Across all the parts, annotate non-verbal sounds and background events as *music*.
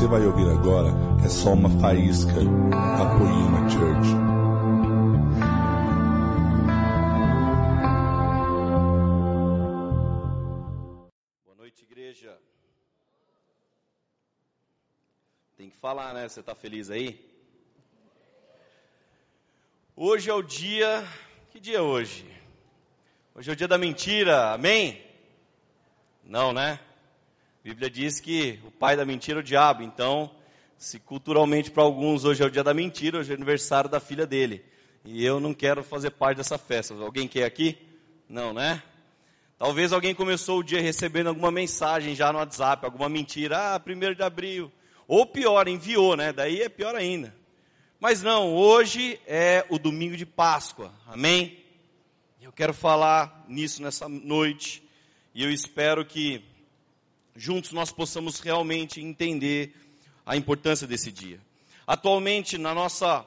você vai ouvir agora é só uma faísca da Poema Church. Boa noite, igreja. Tem que falar, né? Você está feliz aí? Hoje é o dia. Que dia é hoje? Hoje é o dia da mentira, amém? Não, né? A Bíblia diz que o pai da mentira é o diabo, então, se culturalmente para alguns hoje é o dia da mentira, hoje é aniversário da filha dele. E eu não quero fazer parte dessa festa. Alguém quer aqui? Não, né? Talvez alguém começou o dia recebendo alguma mensagem já no WhatsApp, alguma mentira, ah, primeiro de abril. Ou pior, enviou, né? Daí é pior ainda. Mas não, hoje é o domingo de Páscoa, amém? Eu quero falar nisso nessa noite, e eu espero que juntos nós possamos realmente entender a importância desse dia. Atualmente, na nossa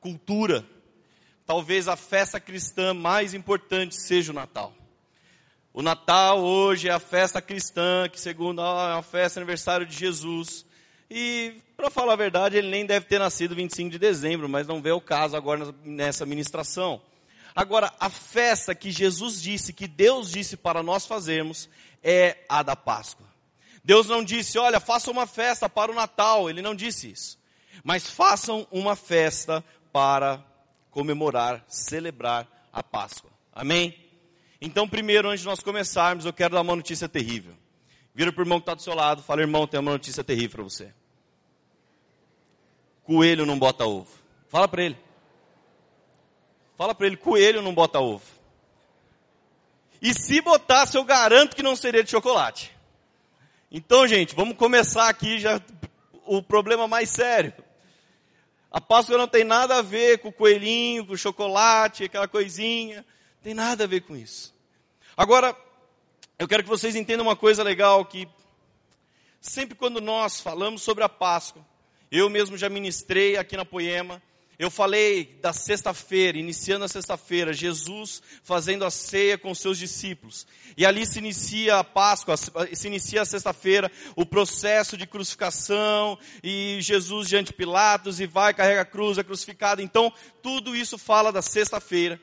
cultura, talvez a festa cristã mais importante seja o Natal. O Natal hoje é a festa cristã, que segundo ah, é uma festa aniversário de Jesus. E, para falar a verdade, ele nem deve ter nascido 25 de dezembro, mas não vê o caso agora nessa ministração. Agora, a festa que Jesus disse, que Deus disse para nós fazermos, é a da Páscoa. Deus não disse, olha, façam uma festa para o Natal. Ele não disse isso. Mas façam uma festa para comemorar, celebrar a Páscoa. Amém? Então, primeiro, antes de nós começarmos, eu quero dar uma notícia terrível. Vira para o irmão que está do seu lado, fala, irmão, tem uma notícia terrível para você. Coelho não bota ovo. Fala para ele. Fala para ele, coelho não bota ovo. E se botasse, eu garanto que não seria de chocolate. Então, gente, vamos começar aqui já o problema mais sério. A Páscoa não tem nada a ver com o coelhinho, com o chocolate, aquela coisinha. Tem nada a ver com isso. Agora, eu quero que vocês entendam uma coisa legal que sempre quando nós falamos sobre a Páscoa, eu mesmo já ministrei aqui na Poema, eu falei da sexta-feira, iniciando a sexta-feira, Jesus fazendo a ceia com seus discípulos. E ali se inicia a Páscoa, se inicia a sexta-feira, o processo de crucificação, e Jesus diante de Pilatos, e vai, carrega a cruz, é crucificado. Então, tudo isso fala da sexta-feira.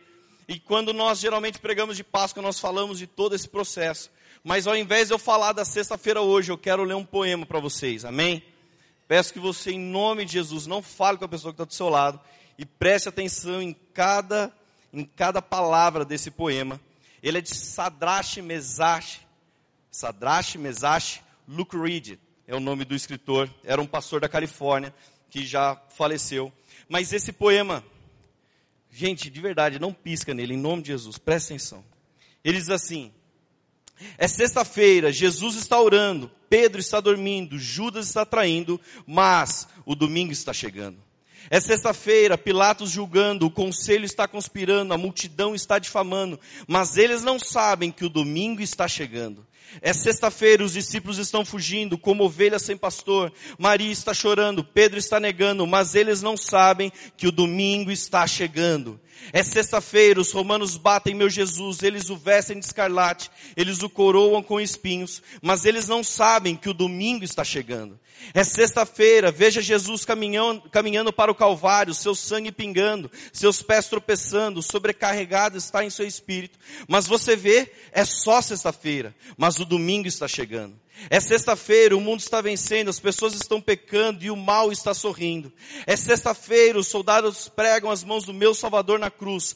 E quando nós geralmente pregamos de Páscoa, nós falamos de todo esse processo. Mas ao invés de eu falar da sexta-feira hoje, eu quero ler um poema para vocês, amém? Peço que você, em nome de Jesus, não fale com a pessoa que está do seu lado e preste atenção em cada, em cada palavra desse poema. Ele é de Sadrash Mesash, Sadrash Mesash Luke Reed, é o nome do escritor. Era um pastor da Califórnia que já faleceu. Mas esse poema, gente, de verdade, não pisca nele, em nome de Jesus, preste atenção. Ele diz assim: é sexta-feira, Jesus está orando, Pedro está dormindo, Judas está traindo, mas o domingo está chegando. É sexta-feira, Pilatos julgando, o conselho está conspirando, a multidão está difamando, mas eles não sabem que o domingo está chegando. É sexta-feira, os discípulos estão fugindo, como ovelhas sem pastor. Maria está chorando, Pedro está negando, mas eles não sabem que o domingo está chegando. É sexta-feira, os romanos batem meu Jesus, eles o vestem de escarlate, eles o coroam com espinhos, mas eles não sabem que o domingo está chegando. É sexta-feira, veja Jesus caminhando, caminhando para o Calvário, seu sangue pingando, seus pés tropeçando, sobrecarregado está em seu espírito. Mas você vê, é só sexta-feira, mas o domingo está chegando. É sexta-feira, o mundo está vencendo, as pessoas estão pecando e o mal está sorrindo. É sexta-feira, os soldados pregam as mãos do meu Salvador na cruz,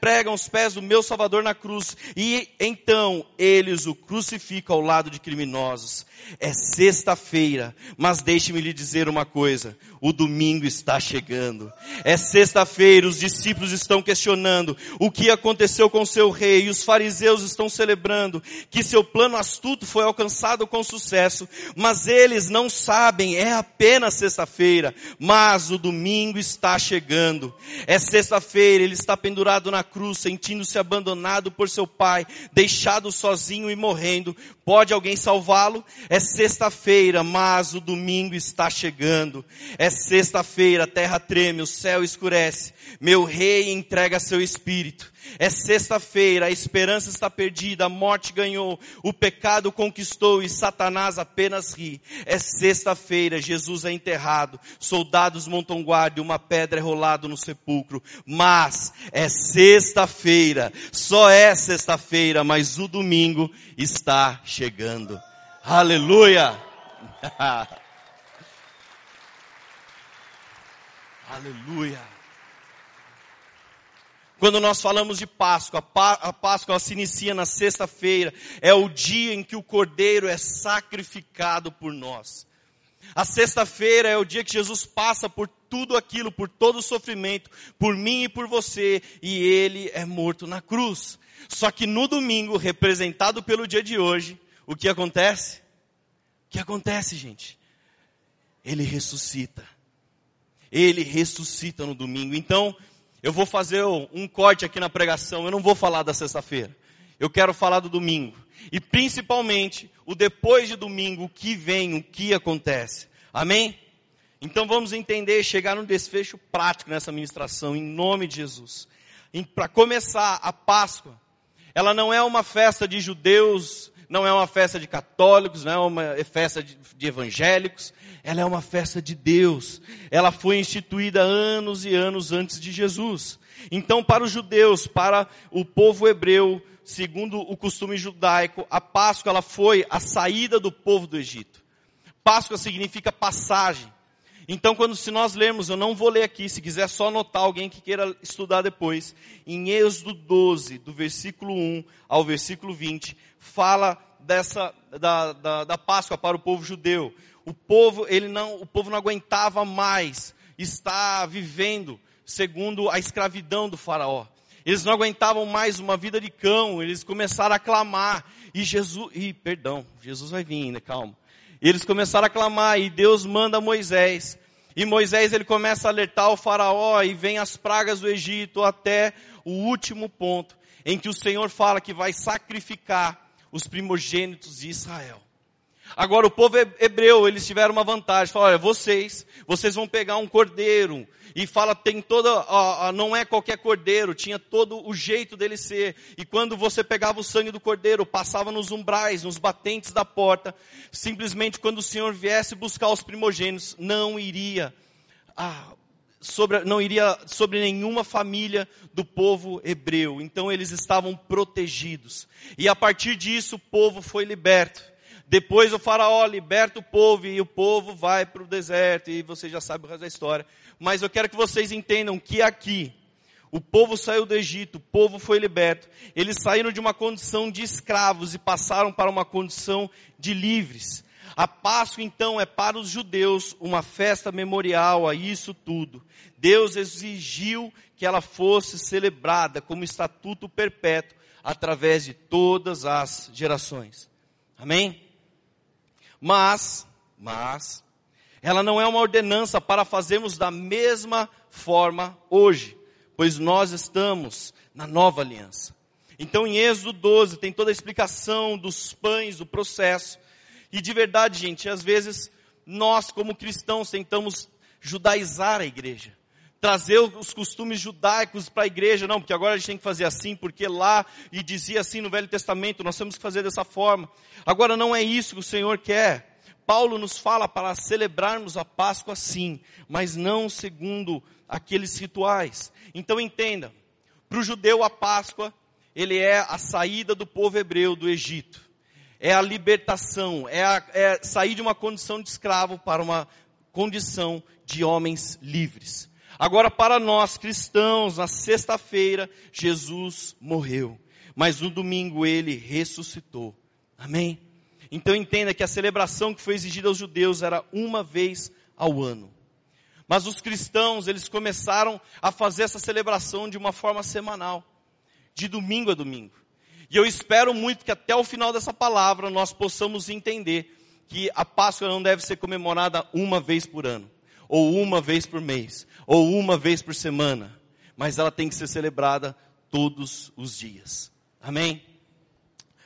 pregam os pés do meu Salvador na cruz, e então eles o crucificam ao lado de criminosos. É sexta-feira, mas deixe-me lhe dizer uma coisa: o domingo está chegando. É sexta-feira, os discípulos estão questionando o que aconteceu com seu rei, e os fariseus estão celebrando que seu plano astuto foi alcançado com sucesso, mas eles não sabem, é apenas sexta-feira, mas o domingo está chegando. É sexta-feira, ele está pendurado na cruz, sentindo-se abandonado por seu pai, deixado sozinho e morrendo. Pode alguém salvá-lo? É sexta-feira, mas o domingo está chegando. É sexta-feira, a terra treme, o céu escurece. Meu rei entrega seu espírito. É sexta-feira, a esperança está perdida, a morte ganhou, o pecado conquistou e Satanás apenas ri. É sexta-feira, Jesus é enterrado, soldados montam guarda e uma pedra é rolada no sepulcro. Mas é sexta-feira, só é sexta-feira, mas o domingo está chegando. Aleluia! *laughs* Aleluia! Quando nós falamos de Páscoa, a Páscoa se inicia na sexta-feira, é o dia em que o Cordeiro é sacrificado por nós. A sexta-feira é o dia que Jesus passa por tudo aquilo, por todo o sofrimento, por mim e por você, e ele é morto na cruz. Só que no domingo, representado pelo dia de hoje, o que acontece? O que acontece, gente? Ele ressuscita. Ele ressuscita no domingo. Então, eu vou fazer um corte aqui na pregação, eu não vou falar da sexta-feira. Eu quero falar do domingo. E principalmente, o depois de domingo, o que vem, o que acontece. Amém? Então vamos entender, chegar num desfecho prático nessa ministração, em nome de Jesus. Para começar, a Páscoa, ela não é uma festa de judeus, não é uma festa de católicos, não é uma festa de, de evangélicos, ela é uma festa de Deus. Ela foi instituída anos e anos antes de Jesus. Então, para os judeus, para o povo hebreu, segundo o costume judaico, a Páscoa ela foi a saída do povo do Egito. Páscoa significa passagem. Então, quando se nós lermos, eu não vou ler aqui, se quiser só anotar alguém que queira estudar depois, em Êxodo 12, do versículo 1 ao versículo 20, fala dessa da, da, da Páscoa para o povo judeu. O povo, ele não, o povo não aguentava mais estar vivendo segundo a escravidão do faraó. Eles não aguentavam mais uma vida de cão, eles começaram a clamar. E Jesus, e perdão, Jesus vai vir, né? Calma. E eles começaram a clamar e Deus manda Moisés. E Moisés ele começa a alertar o faraó e vem as pragas do Egito até o último ponto em que o Senhor fala que vai sacrificar os primogênitos de Israel. Agora, o povo hebreu, eles tiveram uma vantagem. Falaram, olha, vocês, vocês vão pegar um cordeiro. E fala, tem toda, não é qualquer cordeiro, tinha todo o jeito dele ser. E quando você pegava o sangue do cordeiro, passava nos umbrais, nos batentes da porta, simplesmente quando o Senhor viesse buscar os primogênitos, não iria, ah, sobre, não iria sobre nenhuma família do povo hebreu. Então eles estavam protegidos. E a partir disso o povo foi liberto. Depois o faraó liberta o povo e o povo vai para o deserto e você já sabe o resto da história. Mas eu quero que vocês entendam que aqui o povo saiu do Egito, o povo foi liberto. Eles saíram de uma condição de escravos e passaram para uma condição de livres. A Páscoa então é para os judeus uma festa memorial a isso tudo. Deus exigiu que ela fosse celebrada como estatuto perpétuo através de todas as gerações. Amém? Mas, mas, ela não é uma ordenança para fazermos da mesma forma hoje, pois nós estamos na nova aliança. Então em Êxodo 12 tem toda a explicação dos pães, do processo. E de verdade, gente, às vezes nós como cristãos tentamos judaizar a igreja trazer os costumes judaicos para a igreja, não, porque agora a gente tem que fazer assim, porque lá e dizia assim no Velho Testamento, nós temos que fazer dessa forma. Agora não é isso que o Senhor quer. Paulo nos fala para celebrarmos a Páscoa sim, mas não segundo aqueles rituais. Então entenda, para o judeu a Páscoa, ele é a saída do povo hebreu do Egito. É a libertação, é, a, é sair de uma condição de escravo para uma condição de homens livres. Agora, para nós cristãos, na sexta-feira, Jesus morreu, mas no domingo ele ressuscitou. Amém? Então entenda que a celebração que foi exigida aos judeus era uma vez ao ano. Mas os cristãos, eles começaram a fazer essa celebração de uma forma semanal, de domingo a domingo. E eu espero muito que até o final dessa palavra nós possamos entender que a Páscoa não deve ser comemorada uma vez por ano ou uma vez por mês, ou uma vez por semana, mas ela tem que ser celebrada todos os dias. Amém?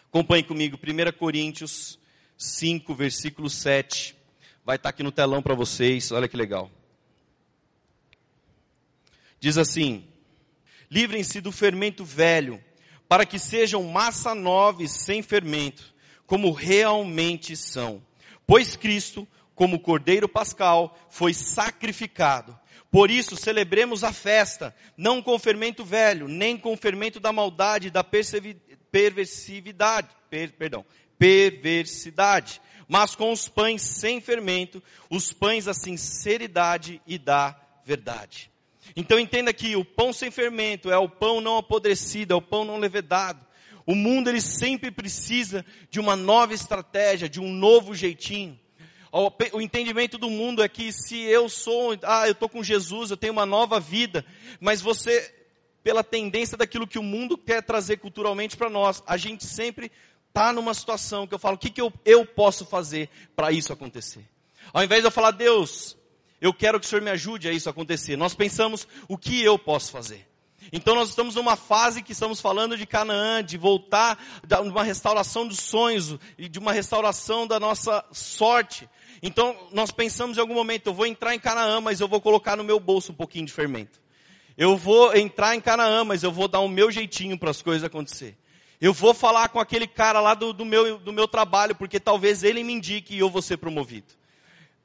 Acompanhe comigo, 1 Coríntios 5, versículo 7. Vai estar aqui no telão para vocês, olha que legal. Diz assim: livrem-se do fermento velho, para que sejam massa nova e sem fermento, como realmente são. Pois Cristo, como Cordeiro Pascal, foi sacrificado. Por isso, celebremos a festa, não com fermento velho, nem com fermento da maldade da perversividade, per, perdão, perversidade, mas com os pães sem fermento, os pães da sinceridade e da verdade. Então entenda que o pão sem fermento é o pão não apodrecido, é o pão não levedado. O mundo ele sempre precisa de uma nova estratégia, de um novo jeitinho. O entendimento do mundo é que se eu sou, ah, eu estou com Jesus, eu tenho uma nova vida, mas você, pela tendência daquilo que o mundo quer trazer culturalmente para nós, a gente sempre está numa situação que eu falo, o que, que eu, eu posso fazer para isso acontecer? Ao invés de eu falar, Deus, eu quero que o Senhor me ajude a isso acontecer, nós pensamos, o que eu posso fazer? Então nós estamos numa fase que estamos falando de Canaã, de voltar, de uma restauração dos sonhos e de uma restauração da nossa sorte. Então nós pensamos em algum momento, eu vou entrar em Canaã, mas eu vou colocar no meu bolso um pouquinho de fermento. Eu vou entrar em Canaã, mas eu vou dar o meu jeitinho para as coisas acontecer. Eu vou falar com aquele cara lá do, do, meu, do meu trabalho, porque talvez ele me indique e eu vou ser promovido.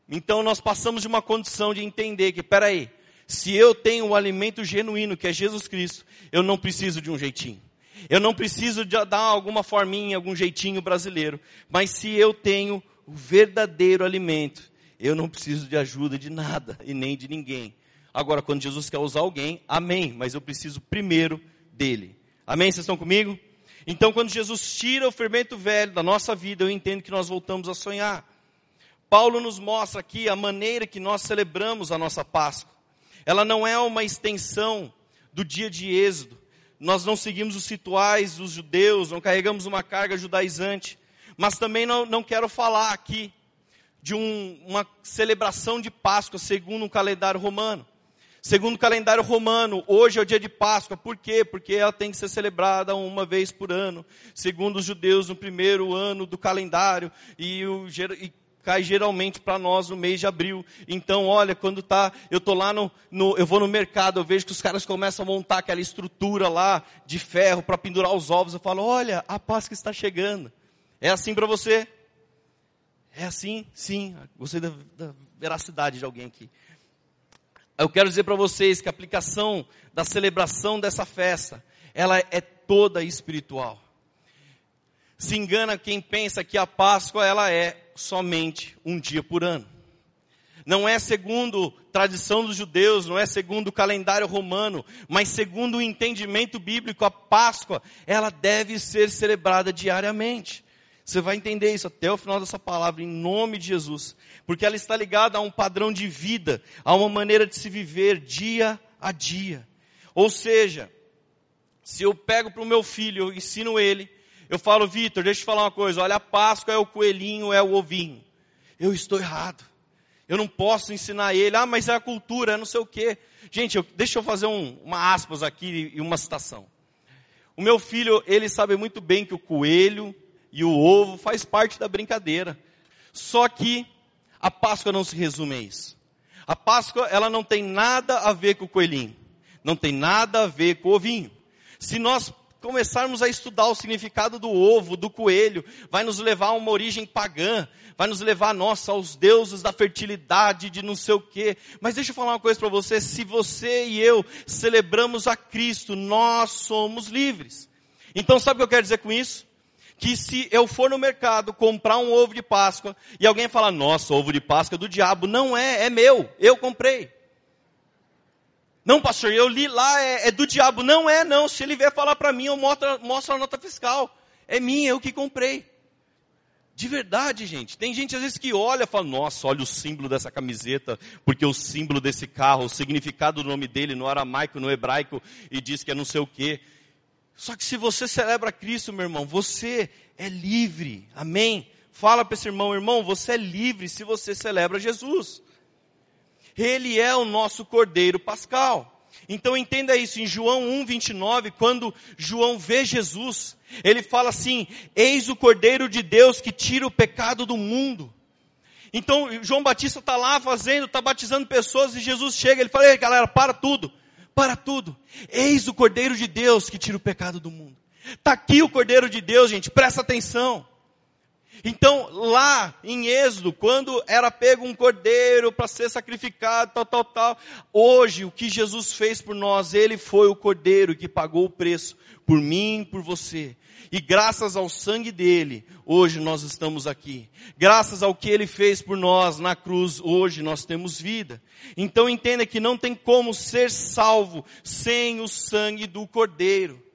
Então nós passamos de uma condição de entender que, peraí, se eu tenho o alimento genuíno, que é Jesus Cristo, eu não preciso de um jeitinho. Eu não preciso de dar alguma forminha, algum jeitinho brasileiro. Mas se eu tenho o verdadeiro alimento, eu não preciso de ajuda de nada e nem de ninguém. Agora, quando Jesus quer usar alguém, amém. Mas eu preciso primeiro dele. Amém? Vocês estão comigo? Então, quando Jesus tira o fermento velho da nossa vida, eu entendo que nós voltamos a sonhar. Paulo nos mostra aqui a maneira que nós celebramos a nossa Páscoa. Ela não é uma extensão do dia de Êxodo. Nós não seguimos os rituais dos judeus, não carregamos uma carga judaizante. Mas também não, não quero falar aqui de um, uma celebração de Páscoa segundo um calendário romano. Segundo o calendário romano, hoje é o dia de Páscoa. Por quê? Porque ela tem que ser celebrada uma vez por ano. Segundo os judeus, no primeiro ano do calendário. E, o, e cai geralmente para nós no mês de abril. Então, olha, quando tá, eu tô lá no, no, eu vou no mercado, eu vejo que os caras começam a montar aquela estrutura lá de ferro para pendurar os ovos. Eu falo, olha, a Páscoa está chegando. É assim para você? É assim? Sim. Gostei da, da veracidade de alguém aqui. Eu quero dizer para vocês que a aplicação da celebração dessa festa, ela é toda espiritual. Se engana quem pensa que a Páscoa ela é somente um dia por ano. Não é segundo tradição dos judeus, não é segundo o calendário romano, mas segundo o entendimento bíblico, a Páscoa, ela deve ser celebrada diariamente. Você vai entender isso até o final dessa palavra, em nome de Jesus. Porque ela está ligada a um padrão de vida, a uma maneira de se viver dia a dia. Ou seja, se eu pego para o meu filho, eu ensino ele, eu falo, Vitor, deixa eu te falar uma coisa. Olha, a Páscoa é o coelhinho, é o ovinho. Eu estou errado. Eu não posso ensinar ele. Ah, mas é a cultura, é não sei o quê. Gente, eu, deixa eu fazer um, uma aspas aqui e uma citação. O meu filho, ele sabe muito bem que o coelho e o ovo faz parte da brincadeira. Só que a Páscoa não se resume a isso. A Páscoa, ela não tem nada a ver com o coelhinho. Não tem nada a ver com o ovinho. Se nós começarmos a estudar o significado do ovo, do coelho, vai nos levar a uma origem pagã, vai nos levar, nossa, aos deuses da fertilidade, de não sei o quê. Mas deixa eu falar uma coisa para você, se você e eu celebramos a Cristo, nós somos livres. Então sabe o que eu quero dizer com isso? Que se eu for no mercado comprar um ovo de Páscoa e alguém falar, nossa, ovo de Páscoa do diabo, não é, é meu, eu comprei. Não, pastor, eu li lá, é, é do diabo. Não é, não. Se ele vier falar para mim, eu mostro, mostro a nota fiscal. É minha, eu que comprei. De verdade, gente. Tem gente às vezes que olha e fala, nossa, olha o símbolo dessa camiseta, porque o símbolo desse carro, o significado do nome dele no aramaico, no hebraico, e diz que é não sei o quê. Só que se você celebra Cristo, meu irmão, você é livre. Amém? Fala para esse irmão, irmão, você é livre se você celebra Jesus. Ele é o nosso Cordeiro Pascal. Então entenda isso, em João 1,29, quando João vê Jesus, ele fala assim: Eis o Cordeiro de Deus que tira o pecado do mundo. Então João Batista está lá fazendo, está batizando pessoas e Jesus chega, ele fala: Ei galera, para tudo, para tudo. Eis o Cordeiro de Deus que tira o pecado do mundo. Está aqui o Cordeiro de Deus, gente, presta atenção. Então, lá em Êxodo, quando era pego um cordeiro para ser sacrificado, tal, tal, tal, hoje o que Jesus fez por nós, ele foi o cordeiro que pagou o preço por mim, por você. E graças ao sangue dele, hoje nós estamos aqui. Graças ao que ele fez por nós na cruz, hoje nós temos vida. Então entenda que não tem como ser salvo sem o sangue do cordeiro.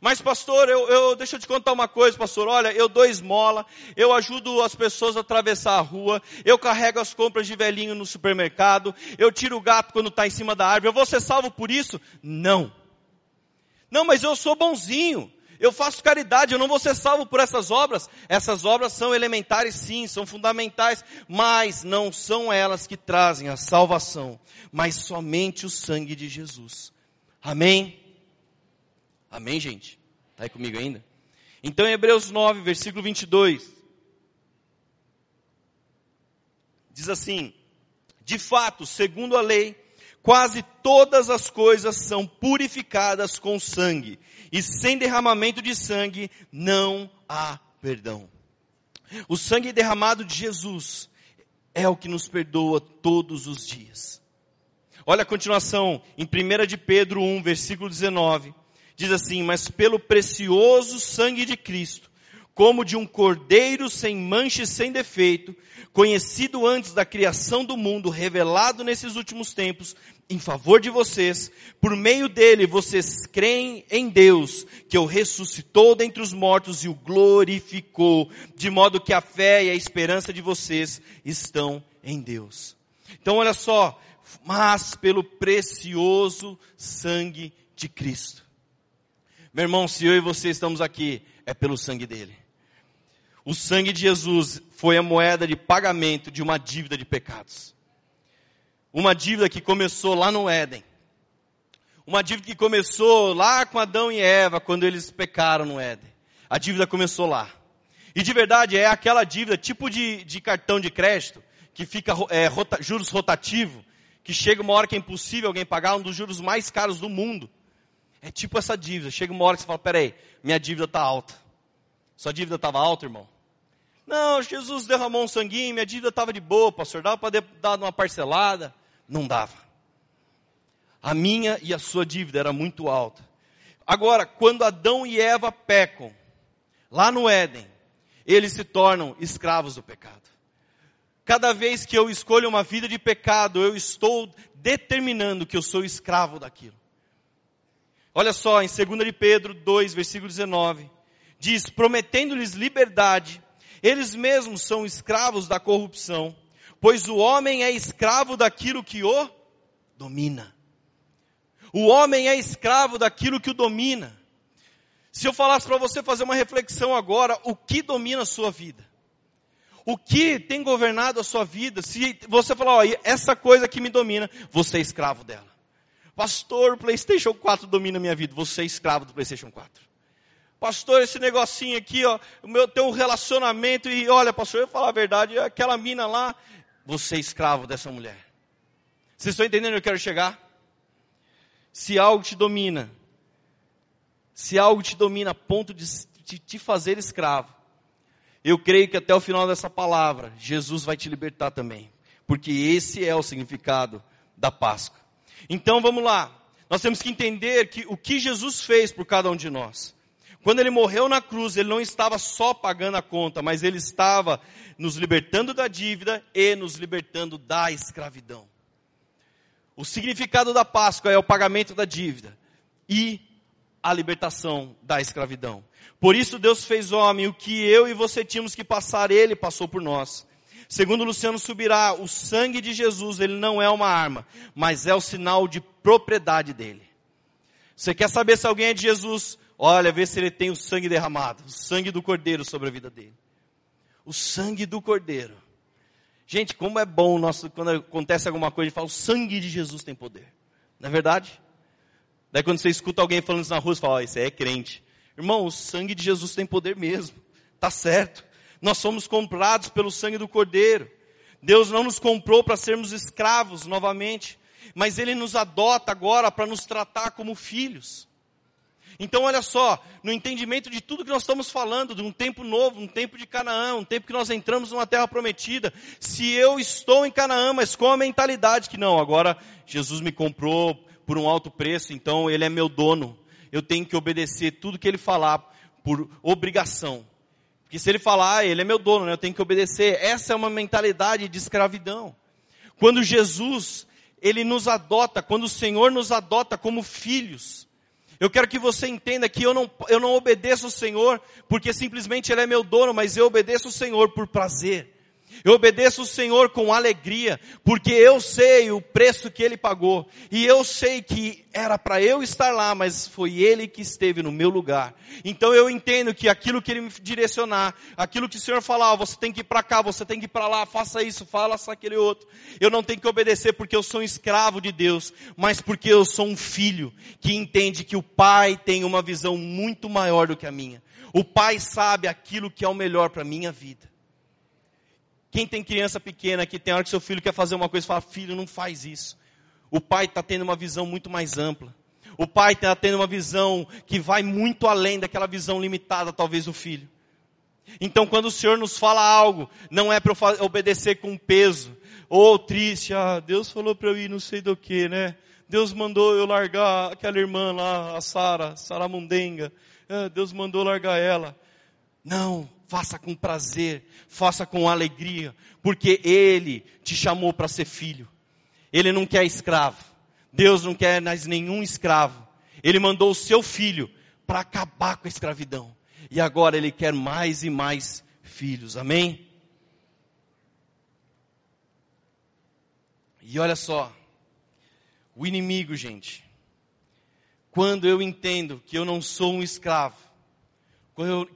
Mas pastor, eu, eu, deixa eu te contar uma coisa, pastor. Olha, eu dou esmola, eu ajudo as pessoas a atravessar a rua, eu carrego as compras de velhinho no supermercado, eu tiro o gato quando está em cima da árvore. Eu vou ser salvo por isso? Não. Não, mas eu sou bonzinho. Eu faço caridade, eu não vou ser salvo por essas obras. Essas obras são elementares sim, são fundamentais, mas não são elas que trazem a salvação, mas somente o sangue de Jesus. Amém? Amém, gente? Está aí comigo ainda? Então, em Hebreus 9, versículo 22, diz assim: De fato, segundo a lei, quase todas as coisas são purificadas com sangue, e sem derramamento de sangue não há perdão. O sangue derramado de Jesus é o que nos perdoa todos os dias. Olha a continuação em 1 de Pedro 1, versículo 19 diz assim: Mas pelo precioso sangue de Cristo, como de um cordeiro sem mancha e sem defeito, conhecido antes da criação do mundo, revelado nesses últimos tempos, em favor de vocês, por meio dele vocês creem em Deus, que o ressuscitou dentre os mortos e o glorificou, de modo que a fé e a esperança de vocês estão em Deus. Então olha só, mas pelo precioso sangue de Cristo. Meu irmão, se eu e você estamos aqui, é pelo sangue dele. O sangue de Jesus foi a moeda de pagamento de uma dívida de pecados. Uma dívida que começou lá no Éden. Uma dívida que começou lá com Adão e Eva, quando eles pecaram no Éden. A dívida começou lá. E de verdade é aquela dívida, tipo de, de cartão de crédito, que fica é, rota, juros rotativo, que chega uma hora que é impossível alguém pagar, um dos juros mais caros do mundo. É tipo essa dívida. Chega uma hora que você fala, peraí, minha dívida está alta. Sua dívida estava alta, irmão? Não, Jesus derramou um sanguinho, minha dívida estava de boa, pastor. Dava para dar uma parcelada? Não dava. A minha e a sua dívida era muito alta. Agora, quando Adão e Eva pecam, lá no Éden, eles se tornam escravos do pecado. Cada vez que eu escolho uma vida de pecado, eu estou determinando que eu sou escravo daquilo. Olha só, em 2 de Pedro 2, versículo 19, diz: prometendo-lhes liberdade, eles mesmos são escravos da corrupção, pois o homem é escravo daquilo que o domina. O homem é escravo daquilo que o domina. Se eu falasse para você fazer uma reflexão agora, o que domina a sua vida? O que tem governado a sua vida? Se você falar, ó, essa coisa que me domina, você é escravo dela. Pastor, o PlayStation 4 domina a minha vida. Você é escravo do PlayStation 4. Pastor, esse negocinho aqui, ó, o meu tem um relacionamento e olha, pastor, eu falar a verdade, aquela mina lá, você é escravo dessa mulher. Vocês estão entendendo onde eu quero chegar? Se algo te domina, se algo te domina a ponto de te fazer escravo, eu creio que até o final dessa palavra, Jesus vai te libertar também. Porque esse é o significado da Páscoa. Então vamos lá. Nós temos que entender que o que Jesus fez por cada um de nós. Quando ele morreu na cruz, ele não estava só pagando a conta, mas ele estava nos libertando da dívida e nos libertando da escravidão. O significado da Páscoa é o pagamento da dívida e a libertação da escravidão. Por isso Deus fez homem, o que eu e você tínhamos que passar, ele passou por nós. Segundo Luciano Subirá, o sangue de Jesus, ele não é uma arma, mas é o sinal de propriedade dele. Você quer saber se alguém é de Jesus? Olha, vê se ele tem o sangue derramado, o sangue do Cordeiro sobre a vida dele. O sangue do Cordeiro. Gente, como é bom nosso, quando acontece alguma coisa, gente fala, o sangue de Jesus tem poder. Não é verdade? Daí quando você escuta alguém falando isso na rua, você fala, oh, esse é crente. Irmão, o sangue de Jesus tem poder mesmo. Tá certo. Nós somos comprados pelo sangue do Cordeiro. Deus não nos comprou para sermos escravos novamente. mas Ele nos adota agora para nos tratar como filhos. Então, olha só, no entendimento de tudo que nós estamos falando, de um tempo novo, um tempo de Canaã, um tempo que nós entramos numa terra prometida. Se eu estou em Canaã, mas com a mentalidade que não, agora Jesus me comprou por um alto preço, então Ele é meu dono. Eu tenho que obedecer tudo que Ele falar por obrigação. Porque se Ele falar, ah, Ele é meu dono, né? eu tenho que obedecer. Essa é uma mentalidade de escravidão. Quando Jesus, Ele nos adota, quando o Senhor nos adota como filhos, eu quero que você entenda que eu não, eu não obedeço o Senhor porque simplesmente Ele é meu dono, mas eu obedeço o Senhor por prazer. Eu obedeço o Senhor com alegria, porque eu sei o preço que Ele pagou, e eu sei que era para eu estar lá, mas foi Ele que esteve no meu lugar. Então eu entendo que aquilo que Ele me direcionar, aquilo que o Senhor falar, você tem que ir para cá, você tem que ir para lá, faça isso, faça aquele outro. Eu não tenho que obedecer porque eu sou um escravo de Deus, mas porque eu sou um filho que entende que o Pai tem uma visão muito maior do que a minha. O Pai sabe aquilo que é o melhor para a minha vida. Quem tem criança pequena que tem hora que seu filho quer fazer uma coisa fala, filho, não faz isso. O pai está tendo uma visão muito mais ampla. O pai está tendo uma visão que vai muito além daquela visão limitada, talvez, do filho. Então, quando o Senhor nos fala algo, não é para obedecer com peso, ou triste, ah, Deus falou para eu ir não sei do que, né? Deus mandou eu largar aquela irmã lá, a Sara, Sara Mundenga. Ah, Deus mandou largar ela. Não, faça com prazer, faça com alegria, porque Ele te chamou para ser filho. Ele não quer escravo. Deus não quer mais nenhum escravo. Ele mandou o seu filho para acabar com a escravidão. E agora Ele quer mais e mais filhos. Amém? E olha só, o inimigo, gente, quando eu entendo que eu não sou um escravo,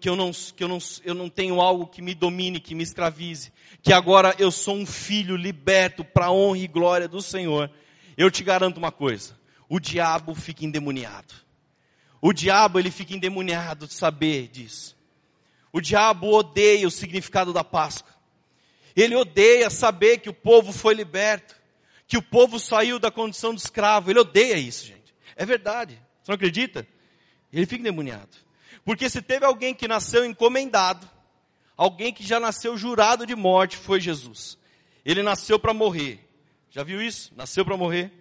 que, eu não, que eu, não, eu não tenho algo que me domine, que me escravize, que agora eu sou um filho liberto para a honra e glória do Senhor, eu te garanto uma coisa: o diabo fica endemoniado. O diabo ele fica endemoniado de saber disso. O diabo odeia o significado da Páscoa. Ele odeia saber que o povo foi liberto, que o povo saiu da condição de escravo. Ele odeia isso, gente. É verdade. Você não acredita? Ele fica endemoniado. Porque se teve alguém que nasceu encomendado, alguém que já nasceu jurado de morte, foi Jesus. Ele nasceu para morrer. Já viu isso? Nasceu para morrer.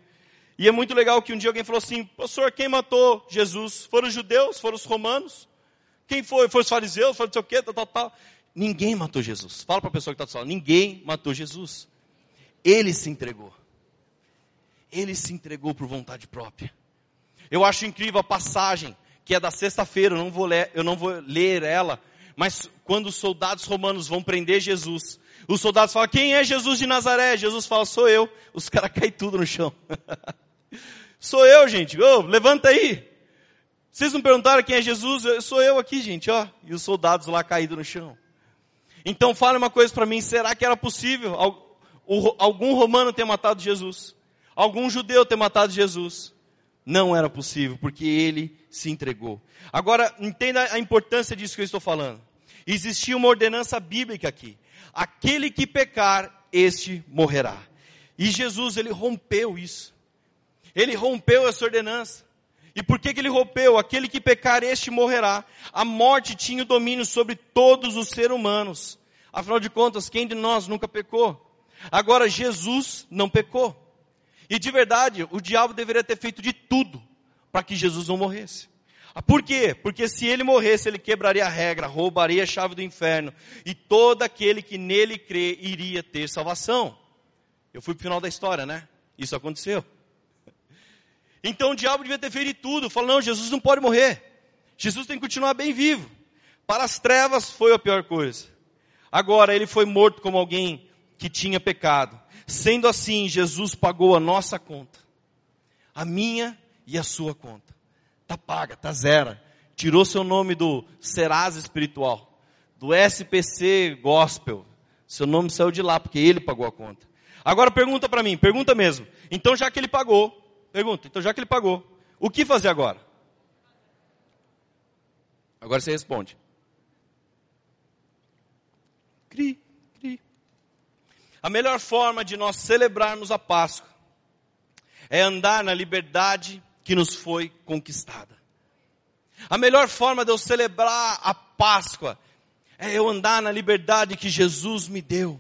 E é muito legal que um dia alguém falou assim: Pastor, quem matou Jesus? Foram os judeus? Foram os romanos? Quem foi? Foram os fariseus? Foram não sei o quê, tal, tal, tal. Ninguém matou Jesus. Fala para a pessoa que está do lado: ninguém matou Jesus. Ele se entregou. Ele se entregou por vontade própria. Eu acho incrível a passagem que é da sexta-feira, eu não vou ler, eu não vou ler ela, mas quando os soldados romanos vão prender Jesus, os soldados falam: "Quem é Jesus de Nazaré?" Jesus fala: "Sou eu". Os caras caem tudo no chão. *laughs* sou eu, gente. Ô, levanta aí. Vocês não perguntaram quem é Jesus? Eu, sou eu aqui, gente, ó. E os soldados lá caídos no chão. Então fale uma coisa para mim, será que era possível algum romano ter matado Jesus? Algum judeu ter matado Jesus? Não era possível, porque ele se entregou. Agora, entenda a importância disso que eu estou falando. Existia uma ordenança bíblica aqui. Aquele que pecar, este morrerá. E Jesus, ele rompeu isso. Ele rompeu essa ordenança. E por que, que ele rompeu? Aquele que pecar, este morrerá. A morte tinha o domínio sobre todos os seres humanos. Afinal de contas, quem de nós nunca pecou? Agora, Jesus não pecou. E de verdade, o diabo deveria ter feito de tudo para que Jesus não morresse. Ah, por quê? Porque se ele morresse, ele quebraria a regra, roubaria a chave do inferno, e todo aquele que nele crê iria ter salvação. Eu fui para o final da história, né? Isso aconteceu. *laughs* Então o diabo devia ter feito tudo, falou: não, Jesus não pode morrer. Jesus tem que continuar bem vivo. Para as trevas foi a pior coisa. Agora ele foi morto como alguém que tinha pecado. Sendo assim, Jesus pagou a nossa conta, a minha e a sua conta. Tá paga, tá zero. Tirou seu nome do Serasa espiritual, do SPC Gospel. Seu nome saiu de lá porque ele pagou a conta. Agora pergunta para mim, pergunta mesmo. Então já que ele pagou, pergunta, então já que ele pagou, o que fazer agora? Agora você responde. Cri, cri. A melhor forma de nós celebrarmos a Páscoa é andar na liberdade que nos foi conquistada. A melhor forma de eu celebrar a Páscoa é eu andar na liberdade que Jesus me deu.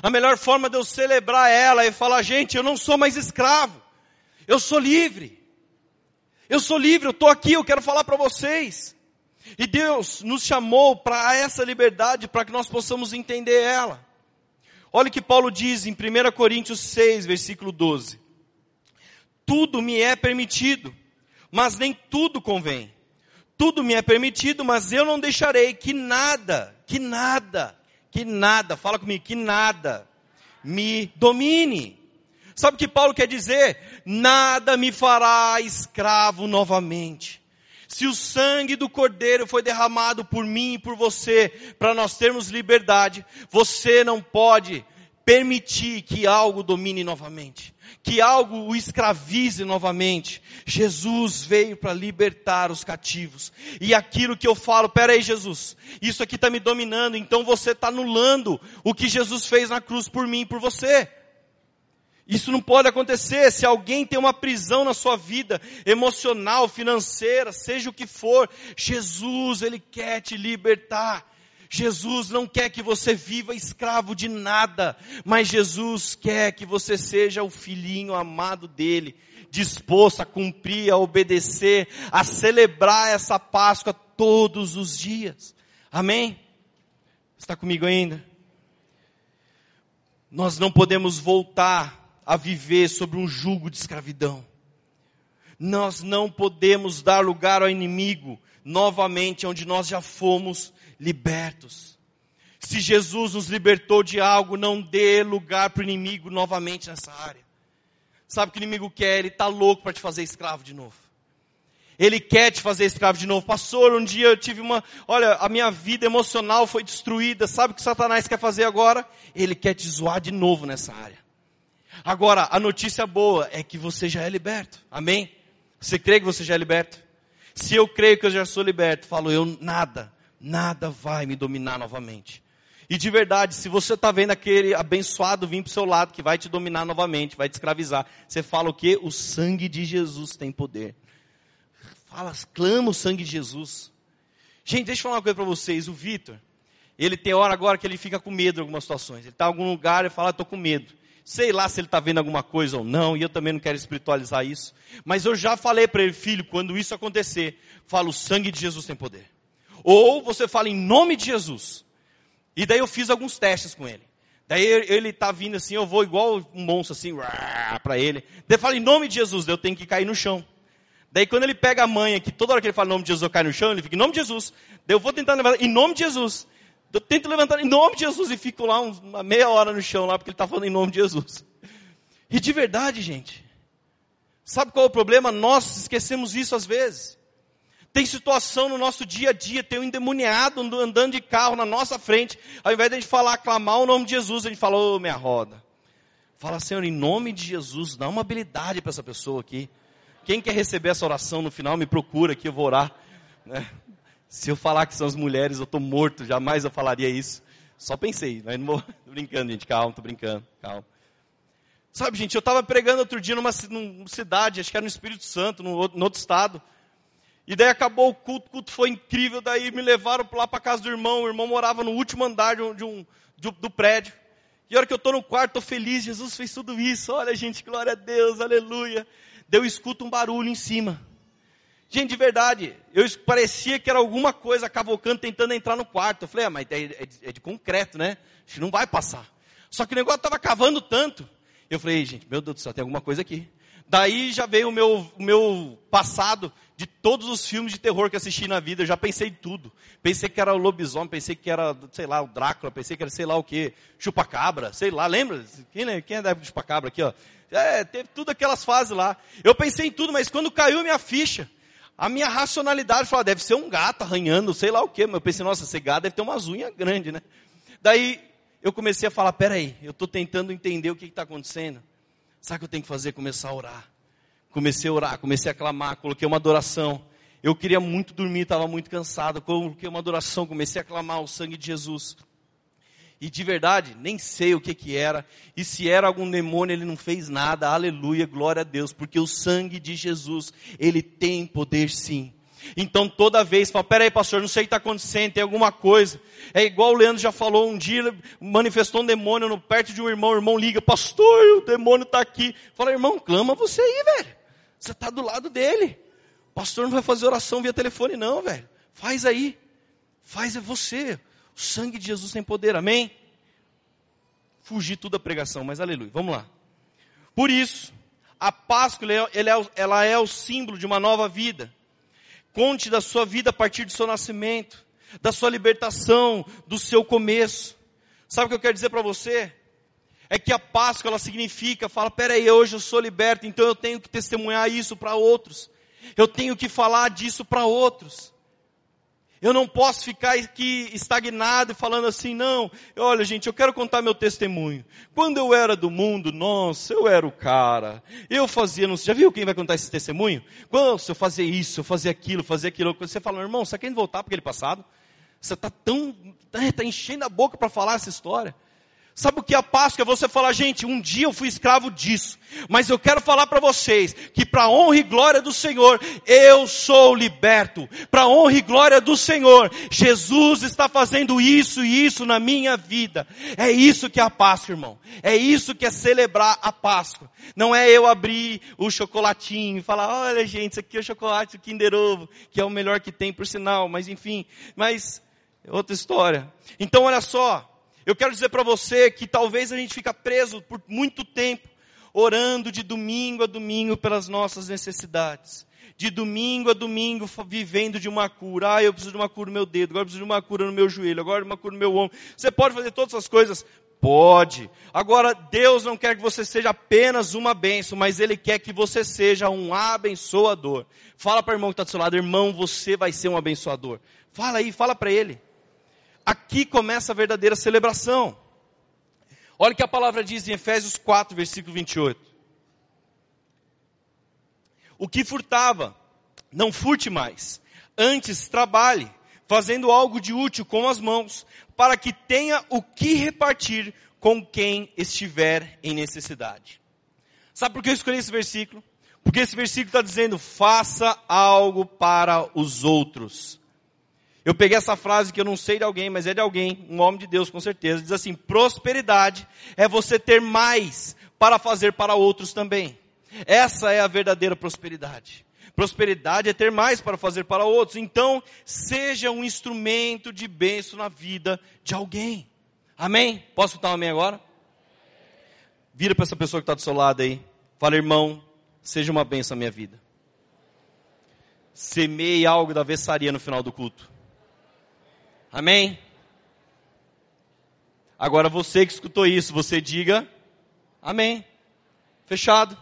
A melhor forma de eu celebrar ela é falar, gente, eu não sou mais escravo. Eu sou livre. Eu sou livre, eu estou aqui, eu quero falar para vocês. E Deus nos chamou para essa liberdade, para que nós possamos entender ela. Olha o que Paulo diz em 1 Coríntios 6, versículo 12. Tudo me é permitido, mas nem tudo convém. Tudo me é permitido, mas eu não deixarei que nada, que nada, que nada, fala comigo, que nada me domine. Sabe o que Paulo quer dizer? Nada me fará escravo novamente. Se o sangue do Cordeiro foi derramado por mim e por você, para nós termos liberdade, você não pode permitir que algo domine novamente, que algo o escravize novamente. Jesus veio para libertar os cativos. E aquilo que eu falo, peraí Jesus, isso aqui está me dominando, então você está anulando o que Jesus fez na cruz por mim e por você. Isso não pode acontecer. Se alguém tem uma prisão na sua vida, emocional, financeira, seja o que for, Jesus, Ele quer te libertar. Jesus não quer que você viva escravo de nada, mas Jesus quer que você seja o filhinho amado dele, disposto a cumprir, a obedecer, a celebrar essa Páscoa todos os dias. Amém? Está comigo ainda? Nós não podemos voltar a viver sobre um jugo de escravidão. Nós não podemos dar lugar ao inimigo novamente onde nós já fomos libertos. Se Jesus nos libertou de algo, não dê lugar para o inimigo novamente nessa área. Sabe o que o inimigo quer? Ele está louco para te fazer escravo de novo. Ele quer te fazer escravo de novo. Pastor, um dia eu tive uma, olha, a minha vida emocional foi destruída. Sabe o que Satanás quer fazer agora? Ele quer te zoar de novo nessa área. Agora, a notícia boa é que você já é liberto. Amém? Você crê que você já é liberto? Se eu creio que eu já sou liberto, falo eu nada, nada vai me dominar novamente. E de verdade, se você está vendo aquele abençoado vir para o seu lado que vai te dominar novamente, vai te escravizar, você fala o quê? O sangue de Jesus tem poder. Fala, clama o sangue de Jesus. Gente, deixa eu falar uma coisa para vocês. O Vitor, ele tem hora agora que ele fica com medo em algumas situações. Ele está em algum lugar e fala, estou com medo. Sei lá se ele está vendo alguma coisa ou não, e eu também não quero espiritualizar isso. Mas eu já falei para ele, filho, quando isso acontecer, fala, o sangue de Jesus tem poder. Ou você fala em nome de Jesus. E daí eu fiz alguns testes com ele. Daí ele está vindo assim, eu vou igual um monstro assim, para ele. Daí fala em nome de Jesus, eu tenho que cair no chão. Daí quando ele pega a manha, que toda hora que ele fala em nome de Jesus eu caio no chão, ele fica em nome de Jesus. Daí eu vou tentar levantar em nome de Jesus. Eu tento levantar em nome de Jesus e fico lá uma meia hora no chão lá, porque ele está falando em nome de Jesus. E de verdade, gente, sabe qual é o problema? Nós esquecemos isso às vezes. Tem situação no nosso dia a dia, tem um endemoniado andando de carro na nossa frente, ao invés de a gente falar, aclamar o nome de Jesus, a gente fala, ô oh, minha roda. Fala, Senhor, em nome de Jesus, dá uma habilidade para essa pessoa aqui. Quem quer receber essa oração no final, me procura aqui, eu vou orar. Né? Se eu falar que são as mulheres, eu estou morto, jamais eu falaria isso. Só pensei, mas não. *laughs* Tô brincando, gente, calma, tô brincando, calma. Sabe, gente, eu estava pregando outro dia numa, numa, cidade, acho que era no Espírito Santo, no, no outro estado. E daí acabou o culto, o culto foi incrível, daí me levaram lá para casa do irmão, o irmão morava no último andar de um, de um, de, do prédio. E a hora que eu estou no quarto, estou feliz, Jesus fez tudo isso, olha gente, glória a Deus, aleluia. Daí eu escuto um barulho em cima. Gente, de verdade, eu parecia que era alguma coisa cavocando, tentando entrar no quarto. Eu falei, ah, mas é, é, é de concreto, né? Acho que não vai passar. Só que o negócio estava cavando tanto. Eu falei, gente, meu Deus do céu, tem alguma coisa aqui. Daí já veio o meu, o meu passado de todos os filmes de terror que assisti na vida. Eu já pensei em tudo. Pensei que era o lobisomem, pensei que era, sei lá, o Drácula, pensei que era sei lá o que, chupacabra, sei lá, lembra? Quem, quem é da época do chupacabra aqui, ó? É, teve tudo aquelas fases lá. Eu pensei em tudo, mas quando caiu minha ficha, a minha racionalidade falou, ah, deve ser um gato arranhando, sei lá o quê. Mas eu pensei, nossa, esse gato deve ter umas unhas grandes, né? Daí eu comecei a falar, peraí, eu estou tentando entender o que está acontecendo. Sabe o que eu tenho que fazer? Começar a orar. Comecei a orar, comecei a clamar, coloquei uma adoração. Eu queria muito dormir, estava muito cansado. Coloquei uma adoração, comecei a clamar o sangue de Jesus. E de verdade, nem sei o que que era. E se era algum demônio, ele não fez nada. Aleluia, glória a Deus. Porque o sangue de Jesus, ele tem poder sim. Então toda vez fala, peraí pastor, não sei o que está acontecendo, tem alguma coisa. É igual o Leandro já falou, um dia manifestou um demônio no, perto de um irmão, o irmão liga, pastor, o demônio está aqui. Fala, irmão, clama você aí, velho. Você está do lado dele. O pastor não vai fazer oração via telefone não, velho. Faz aí. Faz é você. O sangue de Jesus tem poder, amém? Fugir tudo da pregação, mas aleluia. Vamos lá. Por isso, a Páscoa é, é ela é o símbolo de uma nova vida. Conte da sua vida a partir do seu nascimento, da sua libertação, do seu começo. Sabe o que eu quero dizer para você? É que a Páscoa ela significa, fala, peraí, hoje eu sou liberto, então eu tenho que testemunhar isso para outros. Eu tenho que falar disso para outros. Eu não posso ficar aqui estagnado falando assim, não, olha gente, eu quero contar meu testemunho. Quando eu era do mundo, nossa, eu era o cara. Eu fazia, não, já viu quem vai contar esse testemunho? Quando eu fazia isso, eu fazia aquilo, fazia aquilo. Você fala, irmão, você quer voltar para aquele passado? Você está tão, está tá enchendo a boca para falar essa história. Sabe o que é a Páscoa? É você falar, gente, um dia eu fui escravo disso, mas eu quero falar para vocês que para honra e glória do Senhor, eu sou liberto. Para honra e glória do Senhor, Jesus está fazendo isso e isso na minha vida. É isso que é a Páscoa, irmão. É isso que é celebrar a Páscoa. Não é eu abrir o chocolatinho e falar, olha gente, isso aqui é o chocolate Kinder Ovo, que é o melhor que tem por sinal, mas enfim, mas outra história. Então olha só, eu quero dizer para você que talvez a gente fica preso por muito tempo, orando de domingo a domingo pelas nossas necessidades. De domingo a domingo vivendo de uma cura. Ah, eu preciso de uma cura no meu dedo, agora eu preciso de uma cura no meu joelho, agora uma cura no meu ombro. Você pode fazer todas essas coisas? Pode. Agora, Deus não quer que você seja apenas uma bênção, mas Ele quer que você seja um abençoador. Fala para o irmão que está do seu lado, irmão, você vai ser um abençoador. Fala aí, fala para ele. Aqui começa a verdadeira celebração. Olha o que a palavra diz em Efésios 4, versículo 28. O que furtava, não furte mais. Antes trabalhe, fazendo algo de útil com as mãos, para que tenha o que repartir com quem estiver em necessidade. Sabe por que eu escolhi esse versículo? Porque esse versículo está dizendo: faça algo para os outros. Eu peguei essa frase que eu não sei de alguém, mas é de alguém, um homem de Deus com certeza. Diz assim: prosperidade é você ter mais para fazer para outros também. Essa é a verdadeira prosperidade. Prosperidade é ter mais para fazer para outros. Então, seja um instrumento de bênção na vida de alguém. Amém? Posso escutar um amém agora? Vira para essa pessoa que está do seu lado aí. Fala, irmão, seja uma bênção na minha vida. Semeie algo da vessaria no final do culto. Amém? Agora você que escutou isso, você diga amém. Fechado.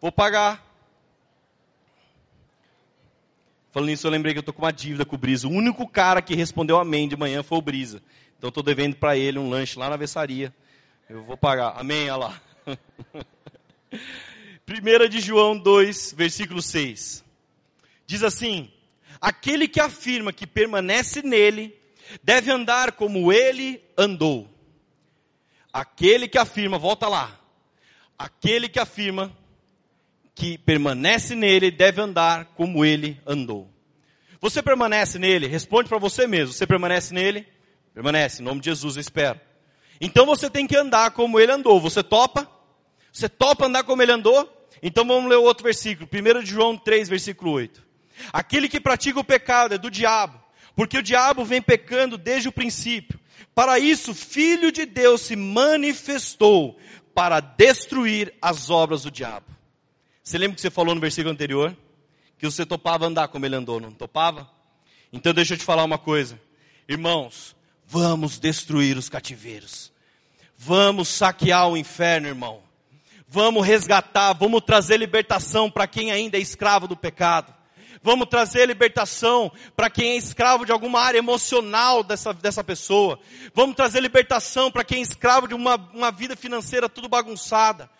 Vou pagar. Falando nisso, eu lembrei que eu estou com uma dívida com o Brisa. O único cara que respondeu amém de manhã foi o Brisa. Então estou devendo para ele um lanche lá na vessaria. Eu vou pagar. Amém? Olha lá. *laughs* 1 de João 2, versículo 6. Diz assim: Aquele que afirma que permanece nele, deve andar como ele andou. Aquele que afirma, volta lá. Aquele que afirma que permanece nele, deve andar como ele andou. Você permanece nele? Responde para você mesmo. Você permanece nele? Permanece, em nome de Jesus, eu espero. Então você tem que andar como ele andou. Você topa? Você topa andar como ele andou? Então vamos ler o outro versículo. 1 João 3, versículo 8. Aquele que pratica o pecado é do diabo, porque o diabo vem pecando desde o princípio. Para isso, Filho de Deus se manifestou para destruir as obras do diabo. Você lembra que você falou no versículo anterior? Que você topava andar como ele andou, não topava? Então deixa eu te falar uma coisa. Irmãos, vamos destruir os cativeiros. Vamos saquear o inferno, irmão. Vamos resgatar, vamos trazer libertação para quem ainda é escravo do pecado. Vamos trazer libertação para quem é escravo de alguma área emocional dessa, dessa pessoa. Vamos trazer libertação para quem é escravo de uma, uma vida financeira tudo bagunçada.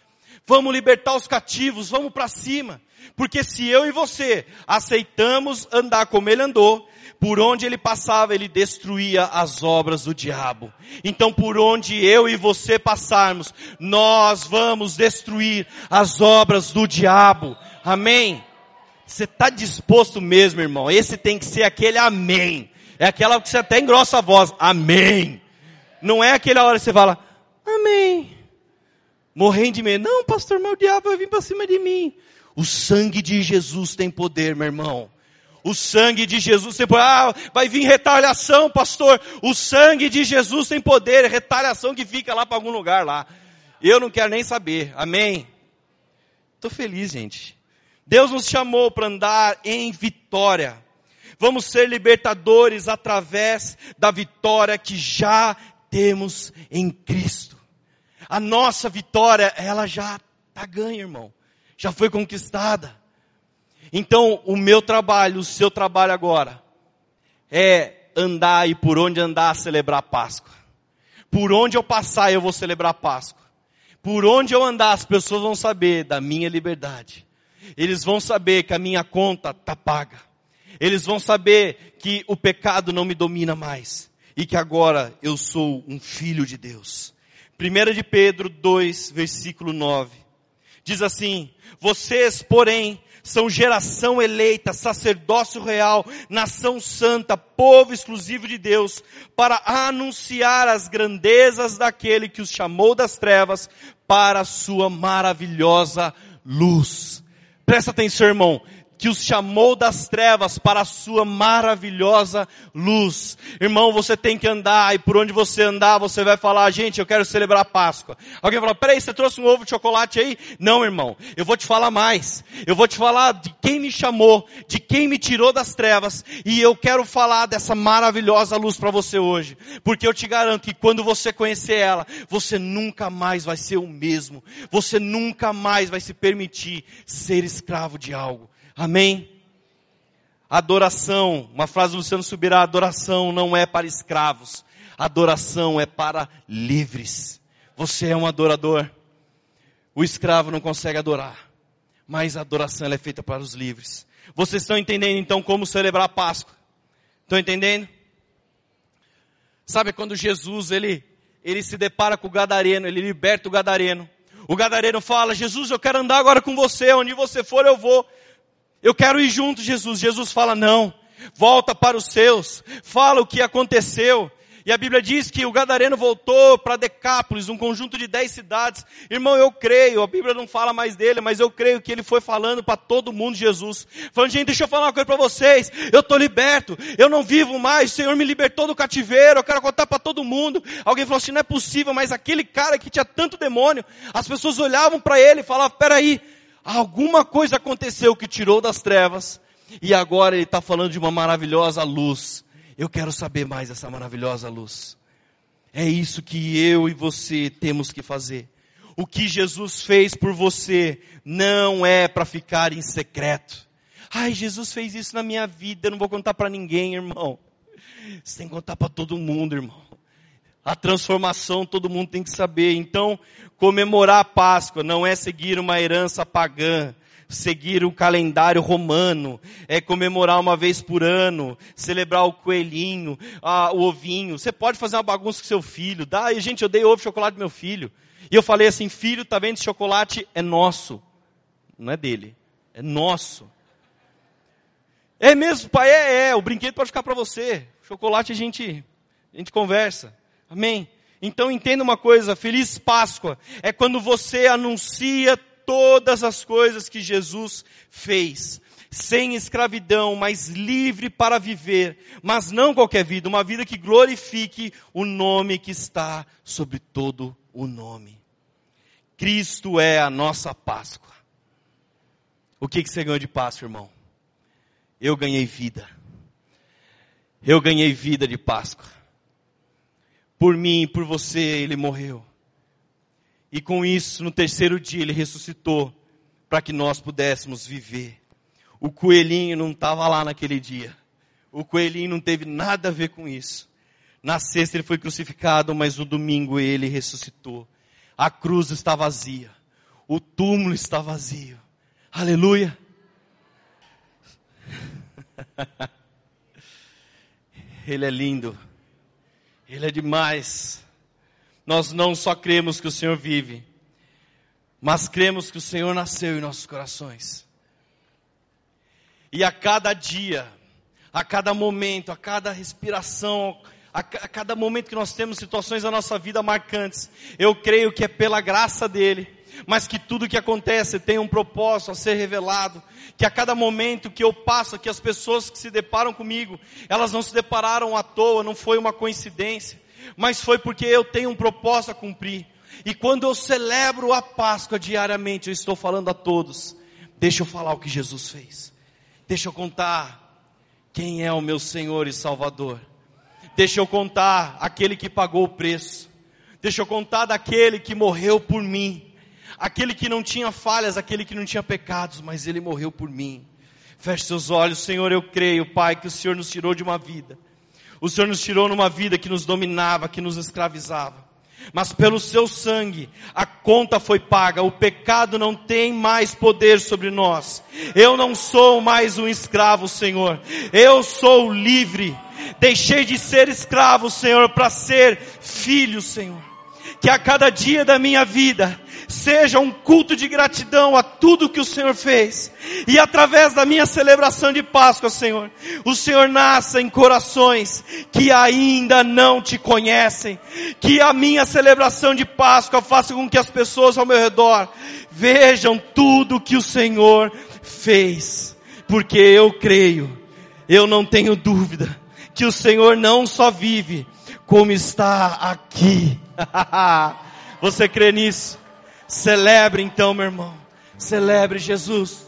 Vamos libertar os cativos, vamos para cima. Porque se eu e você aceitamos andar como ele andou, por onde ele passava, ele destruía as obras do diabo. Então, por onde eu e você passarmos, nós vamos destruir as obras do diabo. Amém? Você está disposto mesmo, irmão? Esse tem que ser aquele amém. É aquela que você até engrossa a voz. Amém. Não é aquela hora que você fala, amém. Morrendo de medo. Não, pastor, meu diabo vai vir para cima de mim. O sangue de Jesus tem poder, meu irmão. O sangue de Jesus tem poder. Ah, vai vir retaliação, pastor. O sangue de Jesus tem poder. É retaliação que fica lá para algum lugar lá. Eu não quero nem saber. Amém. Estou feliz, gente. Deus nos chamou para andar em vitória. Vamos ser libertadores através da vitória que já temos em Cristo. A nossa vitória, ela já está ganha, irmão já foi conquistada. Então, o meu trabalho, o seu trabalho agora, é andar e por onde andar celebrar Páscoa. Por onde eu passar, eu vou celebrar Páscoa. Por onde eu andar, as pessoas vão saber da minha liberdade. Eles vão saber que a minha conta está paga. Eles vão saber que o pecado não me domina mais. E que agora eu sou um filho de Deus. 1 de Pedro 2, versículo 9. Diz assim, vocês, porém, são geração eleita, sacerdócio real, nação santa, povo exclusivo de Deus, para anunciar as grandezas daquele que os chamou das trevas para a sua maravilhosa luz. Presta atenção, irmão que os chamou das trevas para a sua maravilhosa luz. Irmão, você tem que andar e por onde você andar, você vai falar, gente, eu quero celebrar a Páscoa. Alguém fala, peraí, você trouxe um ovo de chocolate aí? Não, irmão, eu vou te falar mais. Eu vou te falar de quem me chamou, de quem me tirou das trevas e eu quero falar dessa maravilhosa luz para você hoje. Porque eu te garanto que quando você conhecer ela, você nunca mais vai ser o mesmo. Você nunca mais vai se permitir ser escravo de algo. Amém? Adoração, uma frase do Luciano Subirá, adoração não é para escravos, adoração é para livres. Você é um adorador. O escravo não consegue adorar, mas a adoração é feita para os livres. Vocês estão entendendo então como celebrar a Páscoa? Estão entendendo? Sabe quando Jesus ele ele se depara com o gadareno, ele liberta o gadareno. O gadareno fala: "Jesus, eu quero andar agora com você, onde você for eu vou". Eu quero ir junto, Jesus. Jesus fala, não. Volta para os seus. Fala o que aconteceu. E a Bíblia diz que o Gadareno voltou para Decápolis, um conjunto de dez cidades. Irmão, eu creio, a Bíblia não fala mais dele, mas eu creio que ele foi falando para todo mundo Jesus. Falando, gente, deixa eu falar uma coisa para vocês. Eu estou liberto, eu não vivo mais, o Senhor me libertou do cativeiro, eu quero contar para todo mundo. Alguém falou assim, não é possível, mas aquele cara que tinha tanto demônio, as pessoas olhavam para ele e falavam, peraí, Alguma coisa aconteceu que tirou das trevas e agora ele está falando de uma maravilhosa luz. Eu quero saber mais dessa maravilhosa luz. É isso que eu e você temos que fazer. O que Jesus fez por você não é para ficar em secreto. Ai, Jesus fez isso na minha vida, eu não vou contar para ninguém, irmão. Você tem que contar para todo mundo, irmão. A transformação todo mundo tem que saber. Então, comemorar a Páscoa não é seguir uma herança pagã, seguir o calendário romano, é comemorar uma vez por ano, celebrar o coelhinho, a, o ovinho. Você pode fazer uma bagunça com seu filho. Dá, e, gente, eu dei ovo de chocolate pro meu filho. E eu falei assim, filho, tá vendo esse chocolate? É nosso. Não é dele. É nosso. É mesmo, pai? É, é. O brinquedo pode ficar para você. Chocolate a gente, a gente conversa. Amém? Então entenda uma coisa, feliz Páscoa é quando você anuncia todas as coisas que Jesus fez. Sem escravidão, mas livre para viver, mas não qualquer vida, uma vida que glorifique o nome que está sobre todo o nome. Cristo é a nossa Páscoa. O que, que você ganhou de Páscoa, irmão? Eu ganhei vida. Eu ganhei vida de Páscoa. Por mim e por você ele morreu. E com isso, no terceiro dia, ele ressuscitou para que nós pudéssemos viver. O coelhinho não estava lá naquele dia. O coelhinho não teve nada a ver com isso. Na sexta ele foi crucificado, mas no domingo ele ressuscitou. A cruz está vazia. o túmulo está vazio. Aleluia. *laughs* Ele é lindo. Ele é demais. Nós não só cremos que o Senhor vive, mas cremos que o Senhor nasceu em nossos corações. E a cada dia, a cada momento, a cada respiração, a, cada momento que nós temos situações da nossa vida marcantes, eu creio que é pela graça dele, mas que tudo que acontece tem um propósito a ser revelado, que a cada momento que eu passo, que as pessoas que se deparam comigo, elas não se depararam à toa, não foi uma coincidência, mas foi porque eu tenho um propósito a cumprir. E quando eu celebro a Páscoa diariamente, eu estou falando a todos, deixa eu falar o que Jesus fez. Deixa eu contar quem é o meu Senhor e Salvador. Deixa eu contar aquele que pagou o preço. Deixa eu contar daquele que morreu por mim. Aquele que não tinha falhas, aquele que não tinha pecados, mas ele morreu por mim. Feche seus olhos, Senhor, eu creio, Pai, que o Senhor nos tirou de uma vida. O Senhor nos tirou numa vida que nos dominava, que nos escravizava. Mas pelo seu sangue, a conta foi paga, o pecado não tem mais poder sobre nós. Eu não sou mais um escravo, Senhor. Eu sou livre. Deixei de ser escravo, Senhor, para ser filho, Senhor. Que a cada dia da minha vida seja um culto de gratidão a tudo que o Senhor fez. E através da minha celebração de Páscoa, Senhor, o Senhor nasça em corações que ainda não te conhecem. Que a minha celebração de Páscoa faça com que as pessoas ao meu redor vejam tudo que o Senhor fez. Porque eu creio, eu não tenho dúvida, que o Senhor não só vive, como está aqui. *laughs* Você crê nisso? Celebre então, meu irmão. Celebre Jesus.